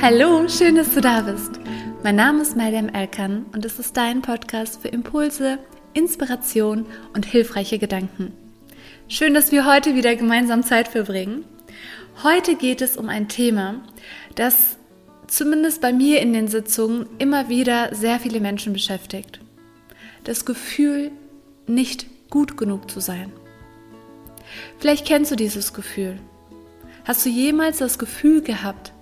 Hallo, schön, dass du da bist. Mein Name ist Mariam Elkan und es ist dein Podcast für Impulse, Inspiration und hilfreiche Gedanken. Schön, dass wir heute wieder gemeinsam Zeit verbringen. Heute geht es um ein Thema, das zumindest bei mir in den Sitzungen immer wieder sehr viele Menschen beschäftigt. Das Gefühl, nicht gut genug zu sein. Vielleicht kennst du dieses Gefühl. Hast du jemals das Gefühl gehabt,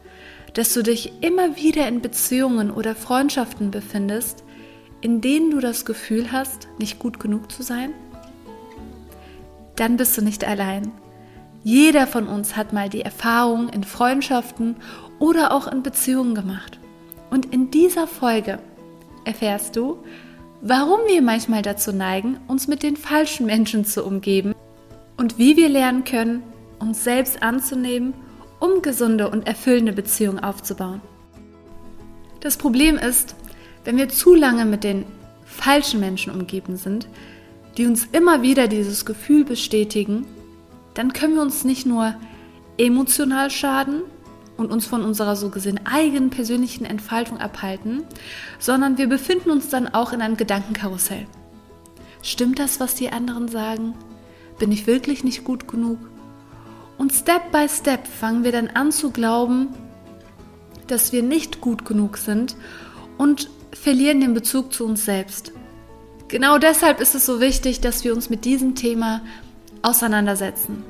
dass du dich immer wieder in Beziehungen oder Freundschaften befindest, in denen du das Gefühl hast, nicht gut genug zu sein? Dann bist du nicht allein. Jeder von uns hat mal die Erfahrung in Freundschaften oder auch in Beziehungen gemacht. Und in dieser Folge erfährst du, warum wir manchmal dazu neigen, uns mit den falschen Menschen zu umgeben und wie wir lernen können, uns selbst anzunehmen, um gesunde und erfüllende Beziehungen aufzubauen. Das Problem ist, wenn wir zu lange mit den falschen Menschen umgeben sind, die uns immer wieder dieses Gefühl bestätigen, dann können wir uns nicht nur emotional schaden und uns von unserer so gesehen eigenen persönlichen Entfaltung abhalten, sondern wir befinden uns dann auch in einem Gedankenkarussell. Stimmt das, was die anderen sagen? Bin ich wirklich nicht gut genug? Und Step by Step fangen wir dann an zu glauben, dass wir nicht gut genug sind und verlieren den Bezug zu uns selbst. Genau deshalb ist es so wichtig, dass wir uns mit diesem Thema auseinandersetzen.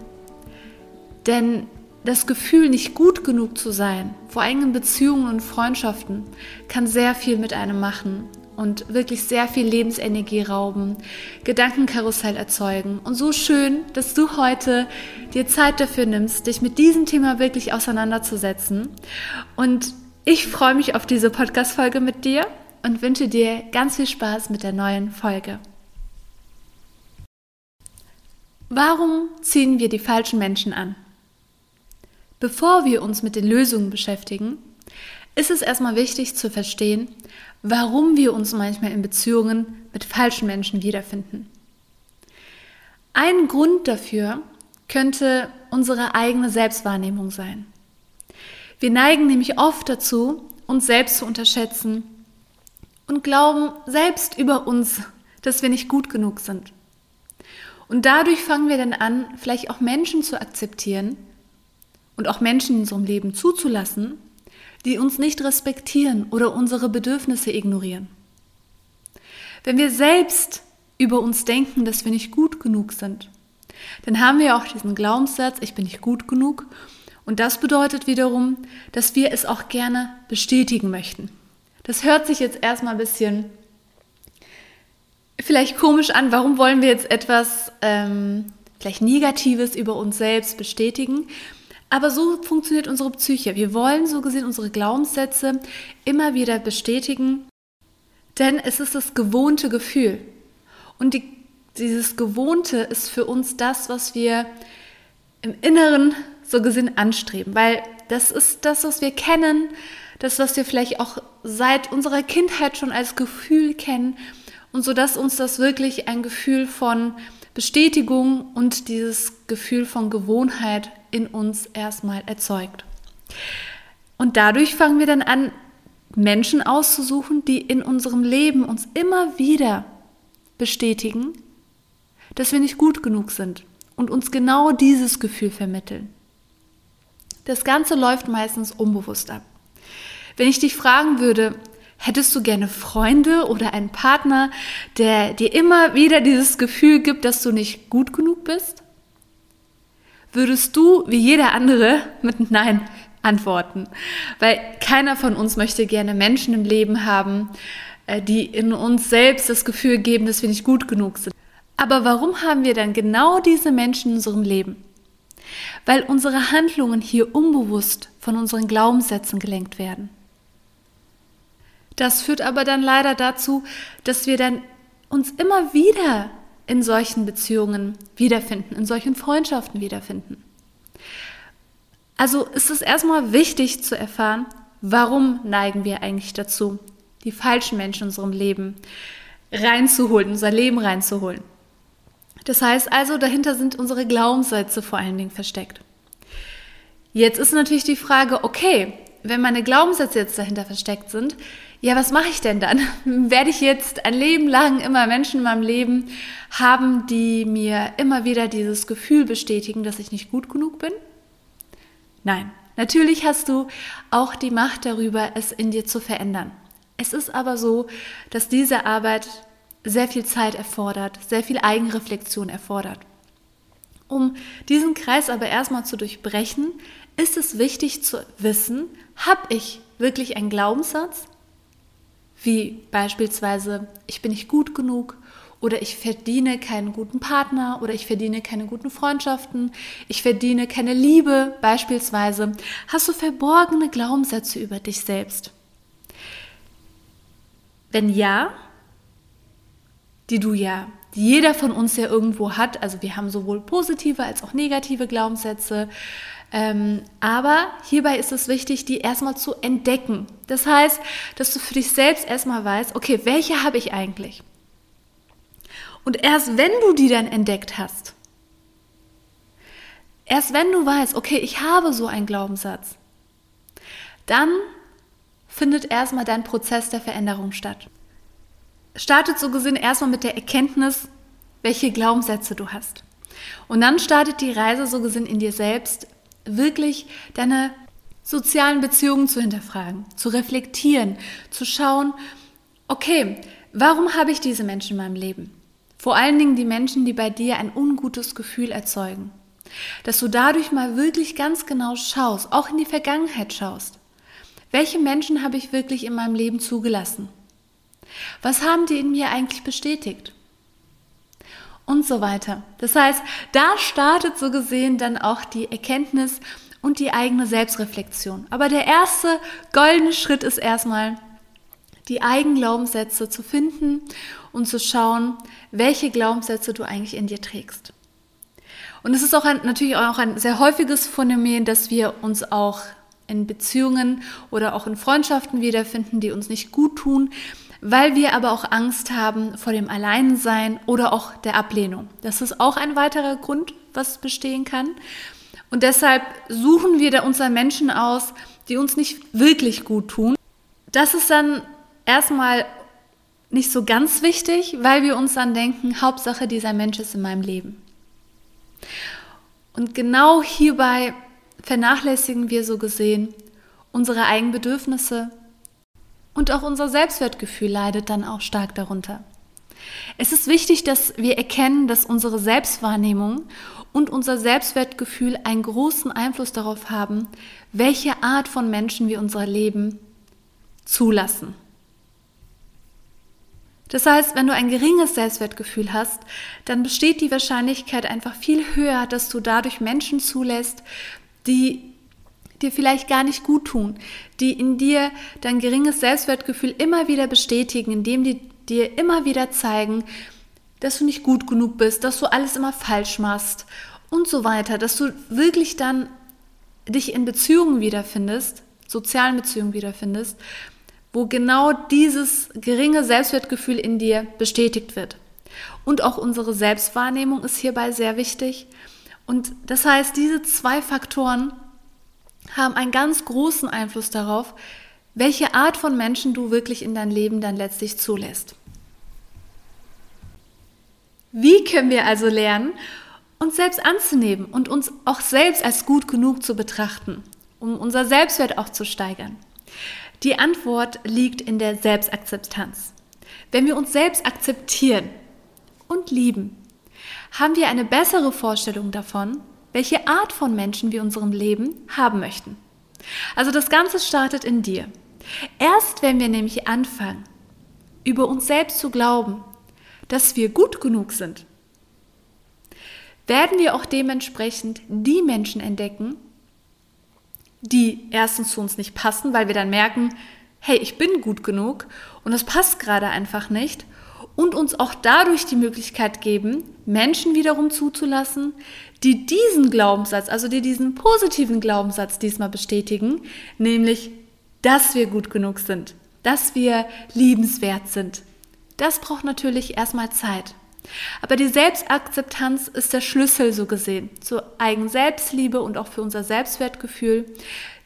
Denn das Gefühl, nicht gut genug zu sein, vor allem in Beziehungen und Freundschaften, kann sehr viel mit einem machen und wirklich sehr viel Lebensenergie rauben, Gedankenkarussell erzeugen. Und so schön, dass du heute dir Zeit dafür nimmst, dich mit diesem Thema wirklich auseinanderzusetzen. Und ich freue mich auf diese Podcast-Folge mit dir und wünsche dir ganz viel Spaß mit der neuen Folge. Warum ziehen wir die falschen Menschen an? Bevor wir uns mit den Lösungen beschäftigen, ist es erstmal wichtig zu verstehen, warum wir uns manchmal in Beziehungen mit falschen Menschen wiederfinden. Ein Grund dafür könnte unsere eigene Selbstwahrnehmung sein. Wir neigen nämlich oft dazu, uns selbst zu unterschätzen und glauben selbst über uns, dass wir nicht gut genug sind. Und dadurch fangen wir dann an, vielleicht auch Menschen zu akzeptieren und auch Menschen in unserem Leben zuzulassen, die uns nicht respektieren oder unsere Bedürfnisse ignorieren. Wenn wir selbst über uns denken, dass wir nicht gut genug sind, dann haben wir auch diesen Glaubenssatz, ich bin nicht gut genug. Und das bedeutet wiederum, dass wir es auch gerne bestätigen möchten. Das hört sich jetzt erstmal ein bisschen vielleicht komisch an. Warum wollen wir jetzt etwas ähm, vielleicht Negatives über uns selbst bestätigen? Aber so funktioniert unsere Psyche. Wir wollen so gesehen unsere Glaubenssätze immer wieder bestätigen, denn es ist das gewohnte Gefühl. Und die, dieses Gewohnte ist für uns das, was wir im Inneren so gesehen anstreben, weil das ist das, was wir kennen, das, was wir vielleicht auch seit unserer Kindheit schon als Gefühl kennen und so dass uns das wirklich ein Gefühl von Bestätigung und dieses Gefühl von Gewohnheit in uns erstmal erzeugt. Und dadurch fangen wir dann an, Menschen auszusuchen, die in unserem Leben uns immer wieder bestätigen, dass wir nicht gut genug sind und uns genau dieses Gefühl vermitteln. Das Ganze läuft meistens unbewusst ab. Wenn ich dich fragen würde, Hättest du gerne Freunde oder einen Partner, der dir immer wieder dieses Gefühl gibt, dass du nicht gut genug bist? Würdest du, wie jeder andere, mit Nein antworten? Weil keiner von uns möchte gerne Menschen im Leben haben, äh, die in uns selbst das Gefühl geben, dass wir nicht gut genug sind. Aber warum haben wir dann genau diese Menschen in unserem Leben? Weil unsere Handlungen hier unbewusst von unseren Glaubenssätzen gelenkt werden. Das führt aber dann leider dazu, dass wir dann uns immer wieder in solchen Beziehungen wiederfinden, in solchen Freundschaften wiederfinden. Also ist es erstmal wichtig zu erfahren, warum neigen wir eigentlich dazu, die falschen Menschen in unserem Leben reinzuholen, unser Leben reinzuholen. Das heißt also, dahinter sind unsere Glaubenssätze vor allen Dingen versteckt. Jetzt ist natürlich die Frage, okay, wenn meine Glaubenssätze jetzt dahinter versteckt sind, ja, was mache ich denn dann? Werde ich jetzt ein Leben lang immer Menschen in meinem Leben haben, die mir immer wieder dieses Gefühl bestätigen, dass ich nicht gut genug bin? Nein, natürlich hast du auch die Macht darüber, es in dir zu verändern. Es ist aber so, dass diese Arbeit sehr viel Zeit erfordert, sehr viel Eigenreflexion erfordert. Um diesen Kreis aber erstmal zu durchbrechen, ist es wichtig zu wissen, habe ich wirklich einen Glaubenssatz, wie beispielsweise, ich bin nicht gut genug oder ich verdiene keinen guten Partner oder ich verdiene keine guten Freundschaften, ich verdiene keine Liebe beispielsweise, hast du verborgene Glaubenssätze über dich selbst. Wenn ja, die du ja, die jeder von uns ja irgendwo hat, also wir haben sowohl positive als auch negative Glaubenssätze, ähm, aber hierbei ist es wichtig, die erstmal zu entdecken. Das heißt, dass du für dich selbst erstmal weißt, okay, welche habe ich eigentlich? Und erst wenn du die dann entdeckt hast, erst wenn du weißt, okay, ich habe so einen Glaubenssatz, dann findet erstmal dein Prozess der Veränderung statt. Startet so gesehen erstmal mit der Erkenntnis, welche Glaubenssätze du hast. Und dann startet die Reise so gesehen in dir selbst, wirklich deine sozialen Beziehungen zu hinterfragen, zu reflektieren, zu schauen, okay, warum habe ich diese Menschen in meinem Leben? Vor allen Dingen die Menschen, die bei dir ein ungutes Gefühl erzeugen. Dass du dadurch mal wirklich ganz genau schaust, auch in die Vergangenheit schaust. Welche Menschen habe ich wirklich in meinem Leben zugelassen? Was haben die in mir eigentlich bestätigt? Und so weiter. Das heißt, da startet so gesehen dann auch die Erkenntnis und die eigene Selbstreflexion. Aber der erste goldene Schritt ist erstmal, die eigenen Glaubenssätze zu finden und zu schauen, welche Glaubenssätze du eigentlich in dir trägst. Und es ist auch ein, natürlich auch ein sehr häufiges Phänomen, dass wir uns auch in Beziehungen oder auch in Freundschaften wiederfinden, die uns nicht gut tun, weil wir aber auch Angst haben vor dem Alleinsein oder auch der Ablehnung. Das ist auch ein weiterer Grund, was bestehen kann. Und deshalb suchen wir da unsere Menschen aus, die uns nicht wirklich gut tun. Das ist dann erstmal nicht so ganz wichtig, weil wir uns dann denken, Hauptsache dieser Mensch ist in meinem Leben. Und genau hierbei vernachlässigen wir so gesehen unsere eigenen Bedürfnisse, und auch unser Selbstwertgefühl leidet dann auch stark darunter. Es ist wichtig, dass wir erkennen, dass unsere Selbstwahrnehmung und unser Selbstwertgefühl einen großen Einfluss darauf haben, welche Art von Menschen wir unser Leben zulassen. Das heißt, wenn du ein geringes Selbstwertgefühl hast, dann besteht die Wahrscheinlichkeit einfach viel höher, dass du dadurch Menschen zulässt, die dir vielleicht gar nicht gut tun, die in dir dein geringes Selbstwertgefühl immer wieder bestätigen, indem die dir immer wieder zeigen, dass du nicht gut genug bist, dass du alles immer falsch machst und so weiter, dass du wirklich dann dich in Beziehungen wiederfindest, sozialen Beziehungen wiederfindest, wo genau dieses geringe Selbstwertgefühl in dir bestätigt wird. Und auch unsere Selbstwahrnehmung ist hierbei sehr wichtig. Und das heißt, diese zwei Faktoren haben einen ganz großen Einfluss darauf, welche Art von Menschen du wirklich in dein Leben dann letztlich zulässt. Wie können wir also lernen, uns selbst anzunehmen und uns auch selbst als gut genug zu betrachten, um unser Selbstwert auch zu steigern? Die Antwort liegt in der Selbstakzeptanz. Wenn wir uns selbst akzeptieren und lieben, haben wir eine bessere Vorstellung davon, welche Art von Menschen wir in unserem Leben haben möchten. Also das Ganze startet in dir. Erst wenn wir nämlich anfangen, über uns selbst zu glauben, dass wir gut genug sind, werden wir auch dementsprechend die Menschen entdecken, die erstens zu uns nicht passen, weil wir dann merken, hey, ich bin gut genug und das passt gerade einfach nicht und uns auch dadurch die Möglichkeit geben, Menschen wiederum zuzulassen, die diesen Glaubenssatz, also die diesen positiven Glaubenssatz diesmal bestätigen, nämlich, dass wir gut genug sind, dass wir liebenswert sind. Das braucht natürlich erstmal Zeit. Aber die Selbstakzeptanz ist der Schlüssel so gesehen zur eigenen Selbstliebe und auch für unser Selbstwertgefühl.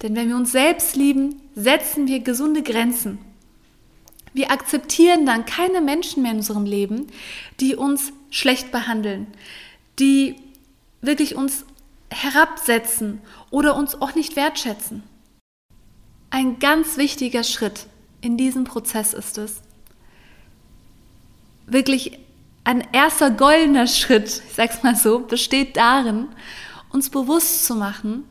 Denn wenn wir uns selbst lieben, setzen wir gesunde Grenzen. Wir akzeptieren dann keine Menschen mehr in unserem Leben, die uns schlecht behandeln, die wirklich uns herabsetzen oder uns auch nicht wertschätzen. Ein ganz wichtiger Schritt in diesem Prozess ist es, wirklich ein erster goldener Schritt, ich sag's mal so, besteht darin, uns bewusst zu machen,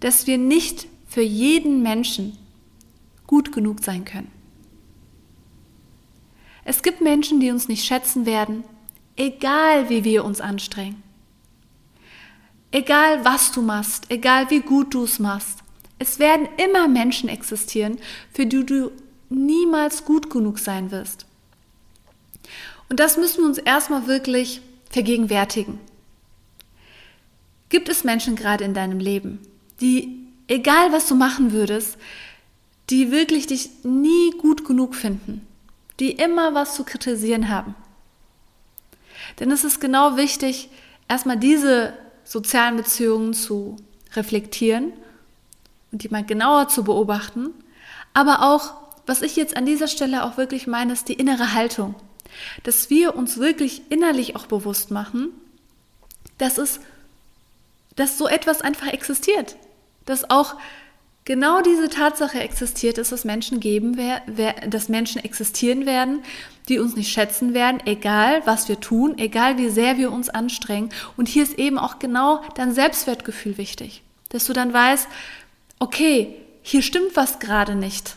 dass wir nicht für jeden Menschen gut genug sein können. Es gibt Menschen, die uns nicht schätzen werden, egal wie wir uns anstrengen. Egal was du machst, egal wie gut du es machst. Es werden immer Menschen existieren, für die du niemals gut genug sein wirst. Und das müssen wir uns erstmal wirklich vergegenwärtigen. Gibt es Menschen gerade in deinem Leben, die, egal was du machen würdest, die wirklich dich nie gut genug finden, die immer was zu kritisieren haben? Denn es ist genau wichtig, erstmal diese sozialen Beziehungen zu reflektieren und die mal genauer zu beobachten, aber auch, was ich jetzt an dieser Stelle auch wirklich meine, ist die innere Haltung. Dass wir uns wirklich innerlich auch bewusst machen, dass es, dass so etwas einfach existiert, dass auch genau diese Tatsache existiert, dass es Menschen geben, dass Menschen existieren werden, die uns nicht schätzen werden, egal was wir tun, egal wie sehr wir uns anstrengen. Und hier ist eben auch genau dein Selbstwertgefühl wichtig, dass du dann weißt, okay, hier stimmt was gerade nicht.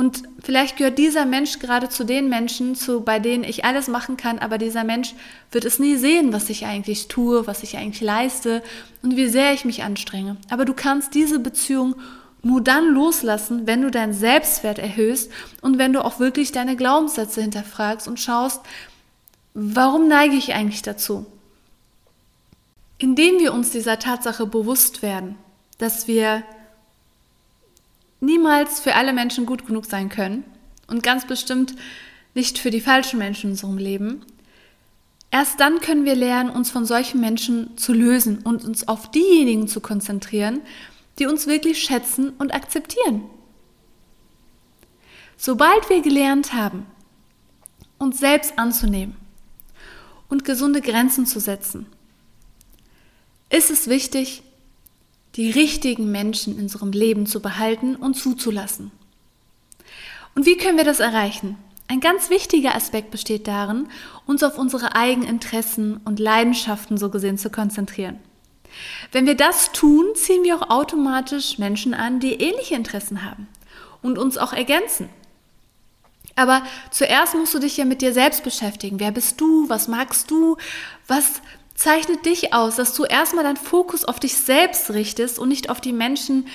Und vielleicht gehört dieser Mensch gerade zu den Menschen, zu, bei denen ich alles machen kann, aber dieser Mensch wird es nie sehen, was ich eigentlich tue, was ich eigentlich leiste und wie sehr ich mich anstrenge. Aber du kannst diese Beziehung nur dann loslassen, wenn du deinen Selbstwert erhöhst und wenn du auch wirklich deine Glaubenssätze hinterfragst und schaust, warum neige ich eigentlich dazu? Indem wir uns dieser Tatsache bewusst werden, dass wir niemals für alle Menschen gut genug sein können und ganz bestimmt nicht für die falschen Menschen in unserem Leben. Erst dann können wir lernen, uns von solchen Menschen zu lösen und uns auf diejenigen zu konzentrieren, die uns wirklich schätzen und akzeptieren. Sobald wir gelernt haben, uns selbst anzunehmen und gesunde Grenzen zu setzen, ist es wichtig, die richtigen Menschen in unserem Leben zu behalten und zuzulassen. Und wie können wir das erreichen? Ein ganz wichtiger Aspekt besteht darin, uns auf unsere eigenen Interessen und Leidenschaften so gesehen zu konzentrieren. Wenn wir das tun, ziehen wir auch automatisch Menschen an, die ähnliche Interessen haben und uns auch ergänzen. Aber zuerst musst du dich ja mit dir selbst beschäftigen. Wer bist du? Was magst du? Was zeichnet dich aus, dass du erstmal deinen Fokus auf dich selbst richtest und nicht auf die Menschen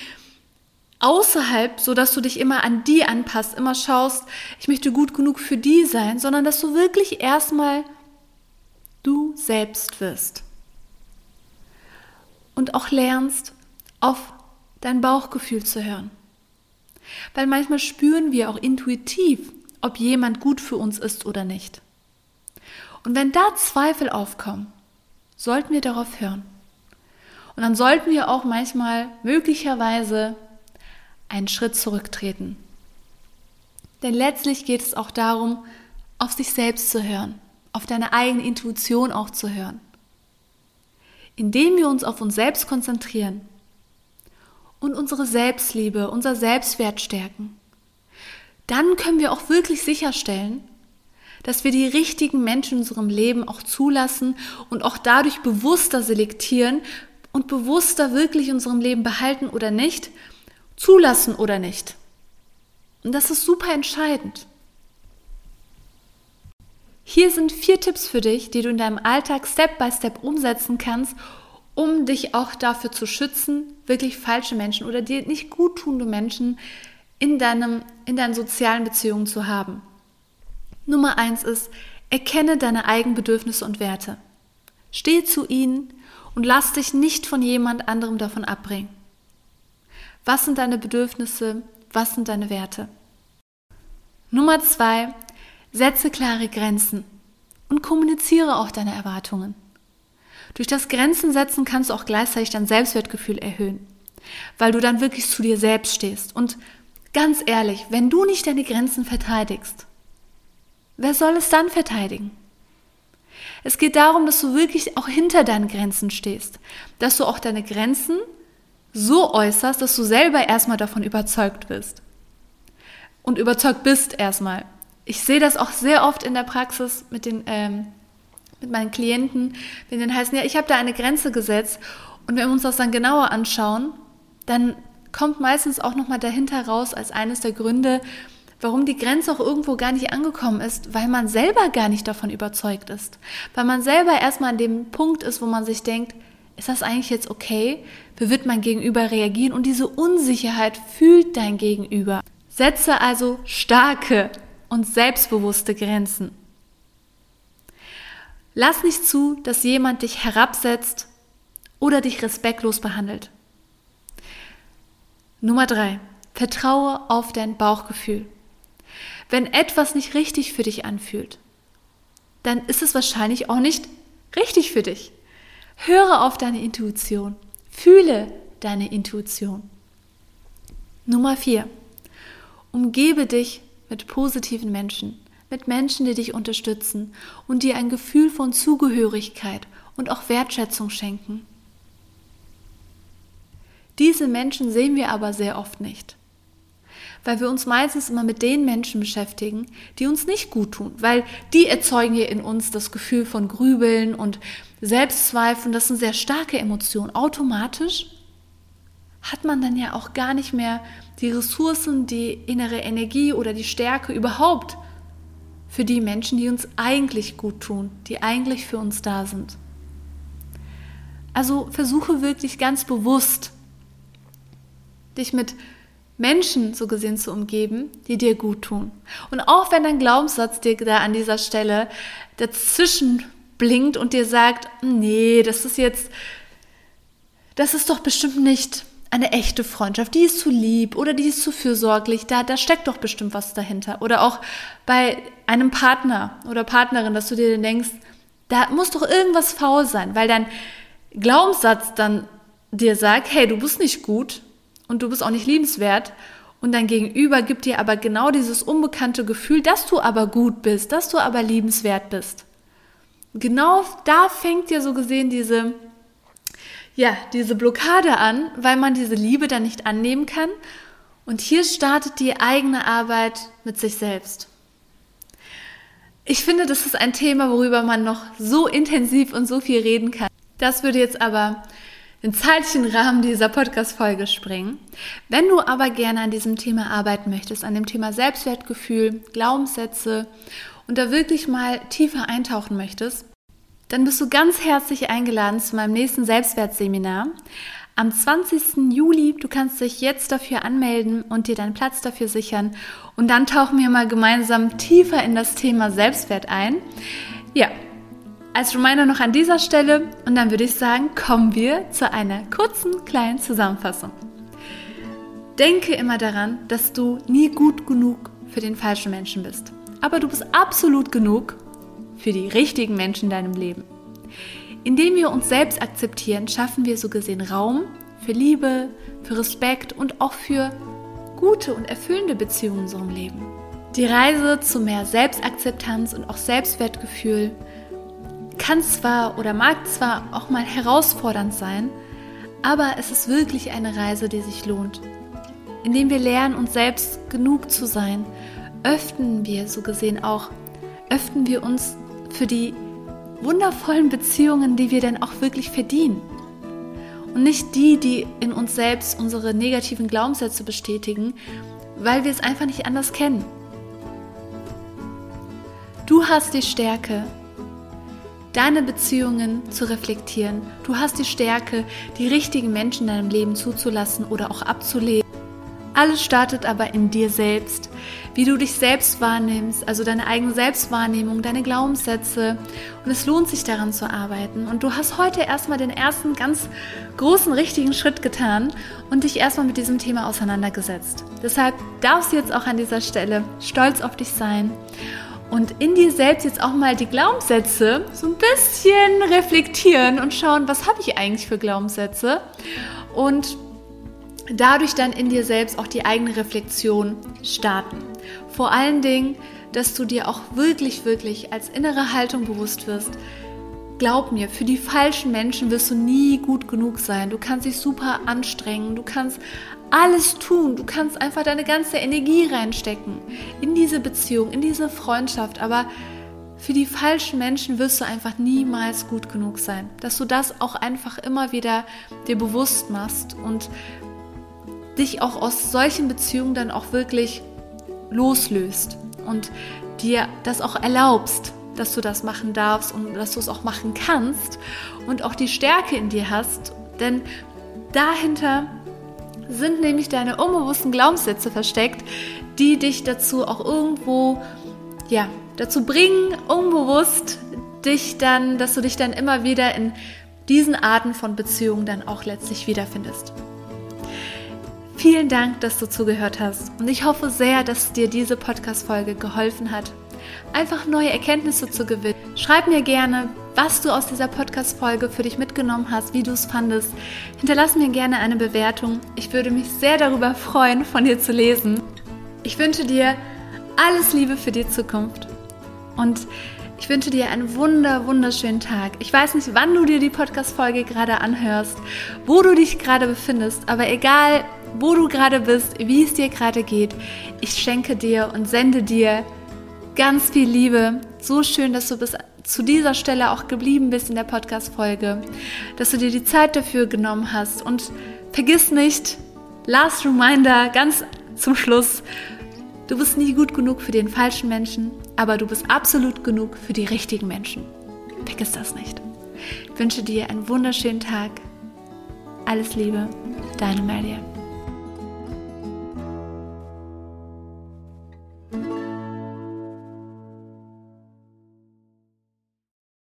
außerhalb, so dass du dich immer an die anpasst, immer schaust, ich möchte gut genug für die sein, sondern dass du wirklich erstmal du selbst wirst. Und auch lernst, auf dein Bauchgefühl zu hören. Weil manchmal spüren wir auch intuitiv, ob jemand gut für uns ist oder nicht. Und wenn da Zweifel aufkommen, sollten wir darauf hören. Und dann sollten wir auch manchmal möglicherweise einen Schritt zurücktreten. Denn letztlich geht es auch darum, auf sich selbst zu hören, auf deine eigene Intuition auch zu hören. Indem wir uns auf uns selbst konzentrieren und unsere Selbstliebe, unser Selbstwert stärken, dann können wir auch wirklich sicherstellen, dass wir die richtigen Menschen in unserem Leben auch zulassen und auch dadurch bewusster selektieren und bewusster wirklich in unserem Leben behalten oder nicht, zulassen oder nicht. Und das ist super entscheidend. Hier sind vier Tipps für dich, die du in deinem Alltag Step by Step umsetzen kannst, um dich auch dafür zu schützen, wirklich falsche Menschen oder dir nicht guttunende Menschen in, deinem, in deinen sozialen Beziehungen zu haben. Nummer eins ist, erkenne deine eigenen Bedürfnisse und Werte. Steh zu ihnen und lass dich nicht von jemand anderem davon abbringen. Was sind deine Bedürfnisse? Was sind deine Werte? Nummer zwei, setze klare Grenzen. Und kommuniziere auch deine Erwartungen. Durch das Grenzen setzen kannst du auch gleichzeitig dein Selbstwertgefühl erhöhen, weil du dann wirklich zu dir selbst stehst. Und ganz ehrlich, wenn du nicht deine Grenzen verteidigst, wer soll es dann verteidigen? Es geht darum, dass du wirklich auch hinter deinen Grenzen stehst, dass du auch deine Grenzen so äußerst, dass du selber erstmal davon überzeugt bist. Und überzeugt bist erstmal. Ich sehe das auch sehr oft in der Praxis mit den ähm, mit meinen Klienten, wenn dann heißen, ja, ich habe da eine Grenze gesetzt und wenn wir uns das dann genauer anschauen, dann kommt meistens auch nochmal dahinter raus als eines der Gründe, warum die Grenze auch irgendwo gar nicht angekommen ist, weil man selber gar nicht davon überzeugt ist. Weil man selber erstmal an dem Punkt ist, wo man sich denkt, ist das eigentlich jetzt okay? Wie wird mein Gegenüber reagieren? Und diese Unsicherheit fühlt dein Gegenüber. Setze also starke und selbstbewusste Grenzen. Lass nicht zu, dass jemand dich herabsetzt oder dich respektlos behandelt. Nummer drei: Vertraue auf dein Bauchgefühl. Wenn etwas nicht richtig für dich anfühlt, dann ist es wahrscheinlich auch nicht richtig für dich. Höre auf deine Intuition. Fühle deine Intuition. Nummer vier: Umgebe dich mit positiven Menschen mit Menschen, die dich unterstützen und dir ein Gefühl von Zugehörigkeit und auch Wertschätzung schenken. Diese Menschen sehen wir aber sehr oft nicht, weil wir uns meistens immer mit den Menschen beschäftigen, die uns nicht gut tun, weil die erzeugen hier in uns das Gefühl von Grübeln und Selbstzweifeln, das sind sehr starke Emotionen. Automatisch hat man dann ja auch gar nicht mehr die Ressourcen, die innere Energie oder die Stärke überhaupt für die Menschen, die uns eigentlich gut tun, die eigentlich für uns da sind. Also versuche wirklich ganz bewusst, dich mit Menschen so gesehen zu umgeben, die dir gut tun. Und auch wenn dein Glaubenssatz dir da an dieser Stelle dazwischen blinkt und dir sagt, nee, das ist jetzt, das ist doch bestimmt nicht eine echte Freundschaft, die ist zu lieb oder die ist zu fürsorglich, da, da steckt doch bestimmt was dahinter. Oder auch bei einem Partner oder Partnerin, dass du dir denkst, da muss doch irgendwas faul sein, weil dein Glaubenssatz dann dir sagt, hey, du bist nicht gut und du bist auch nicht liebenswert und dein Gegenüber gibt dir aber genau dieses unbekannte Gefühl, dass du aber gut bist, dass du aber liebenswert bist. Genau da fängt ja so gesehen diese ja, diese Blockade an, weil man diese Liebe dann nicht annehmen kann. Und hier startet die eigene Arbeit mit sich selbst. Ich finde, das ist ein Thema, worüber man noch so intensiv und so viel reden kann. Das würde jetzt aber den zeitlichen Rahmen dieser Podcast-Folge sprengen. Wenn du aber gerne an diesem Thema arbeiten möchtest, an dem Thema Selbstwertgefühl, Glaubenssätze und da wirklich mal tiefer eintauchen möchtest, dann bist du ganz herzlich eingeladen zu meinem nächsten Selbstwertseminar. Am 20. Juli, du kannst dich jetzt dafür anmelden und dir deinen Platz dafür sichern. Und dann tauchen wir mal gemeinsam tiefer in das Thema Selbstwert ein. Ja, als Reminder noch an dieser Stelle und dann würde ich sagen, kommen wir zu einer kurzen kleinen Zusammenfassung. Denke immer daran, dass du nie gut genug für den falschen Menschen bist. Aber du bist absolut genug für die richtigen Menschen in deinem Leben. Indem wir uns selbst akzeptieren, schaffen wir so gesehen Raum für Liebe, für Respekt und auch für gute und erfüllende Beziehungen in unserem Leben. Die Reise zu mehr Selbstakzeptanz und auch Selbstwertgefühl kann zwar oder mag zwar auch mal herausfordernd sein, aber es ist wirklich eine Reise, die sich lohnt. Indem wir lernen, uns selbst genug zu sein, öffnen wir so gesehen auch, öffnen wir uns für die wundervollen Beziehungen, die wir denn auch wirklich verdienen. Und nicht die, die in uns selbst unsere negativen Glaubenssätze bestätigen, weil wir es einfach nicht anders kennen. Du hast die Stärke, deine Beziehungen zu reflektieren. Du hast die Stärke, die richtigen Menschen in deinem Leben zuzulassen oder auch abzulehnen. Alles startet aber in dir selbst, wie du dich selbst wahrnimmst, also deine eigene Selbstwahrnehmung, deine Glaubenssätze. Und es lohnt sich daran zu arbeiten. Und du hast heute erstmal den ersten ganz großen, richtigen Schritt getan und dich erstmal mit diesem Thema auseinandergesetzt. Deshalb darfst du jetzt auch an dieser Stelle stolz auf dich sein und in dir selbst jetzt auch mal die Glaubenssätze so ein bisschen reflektieren und schauen, was habe ich eigentlich für Glaubenssätze und dadurch dann in dir selbst auch die eigene Reflexion starten. Vor allen Dingen, dass du dir auch wirklich, wirklich als innere Haltung bewusst wirst, Glaub mir, für die falschen Menschen wirst du nie gut genug sein. Du kannst dich super anstrengen, du kannst alles tun, du kannst einfach deine ganze Energie reinstecken in diese Beziehung, in diese Freundschaft, aber für die falschen Menschen wirst du einfach niemals gut genug sein. Dass du das auch einfach immer wieder dir bewusst machst und dich auch aus solchen Beziehungen dann auch wirklich loslöst und dir das auch erlaubst, dass du das machen darfst und dass du es auch machen kannst und auch die Stärke in dir hast. Denn dahinter sind nämlich deine unbewussten Glaubenssätze versteckt, die dich dazu auch irgendwo, ja, dazu bringen, unbewusst dich dann, dass du dich dann immer wieder in diesen Arten von Beziehungen dann auch letztlich wiederfindest. Vielen Dank, dass du zugehört hast und ich hoffe sehr, dass dir diese Podcast-Folge geholfen hat einfach neue Erkenntnisse zu gewinnen. Schreib mir gerne, was du aus dieser Podcast-Folge für dich mitgenommen hast, wie du es fandest. Hinterlass mir gerne eine Bewertung. Ich würde mich sehr darüber freuen, von dir zu lesen. Ich wünsche dir alles Liebe für die Zukunft und ich wünsche dir einen wunder, wunderschönen Tag. Ich weiß nicht, wann du dir die Podcast-Folge gerade anhörst, wo du dich gerade befindest, aber egal, wo du gerade bist, wie es dir gerade geht, ich schenke dir und sende dir ganz viel Liebe. So schön, dass du bis zu dieser Stelle auch geblieben bist in der Podcast-Folge, dass du dir die Zeit dafür genommen hast. Und vergiss nicht, last reminder, ganz zum Schluss, du bist nie gut genug für den falschen Menschen, aber du bist absolut genug für die richtigen Menschen. Vergiss das nicht. Ich wünsche dir einen wunderschönen Tag. Alles Liebe, deine Maria.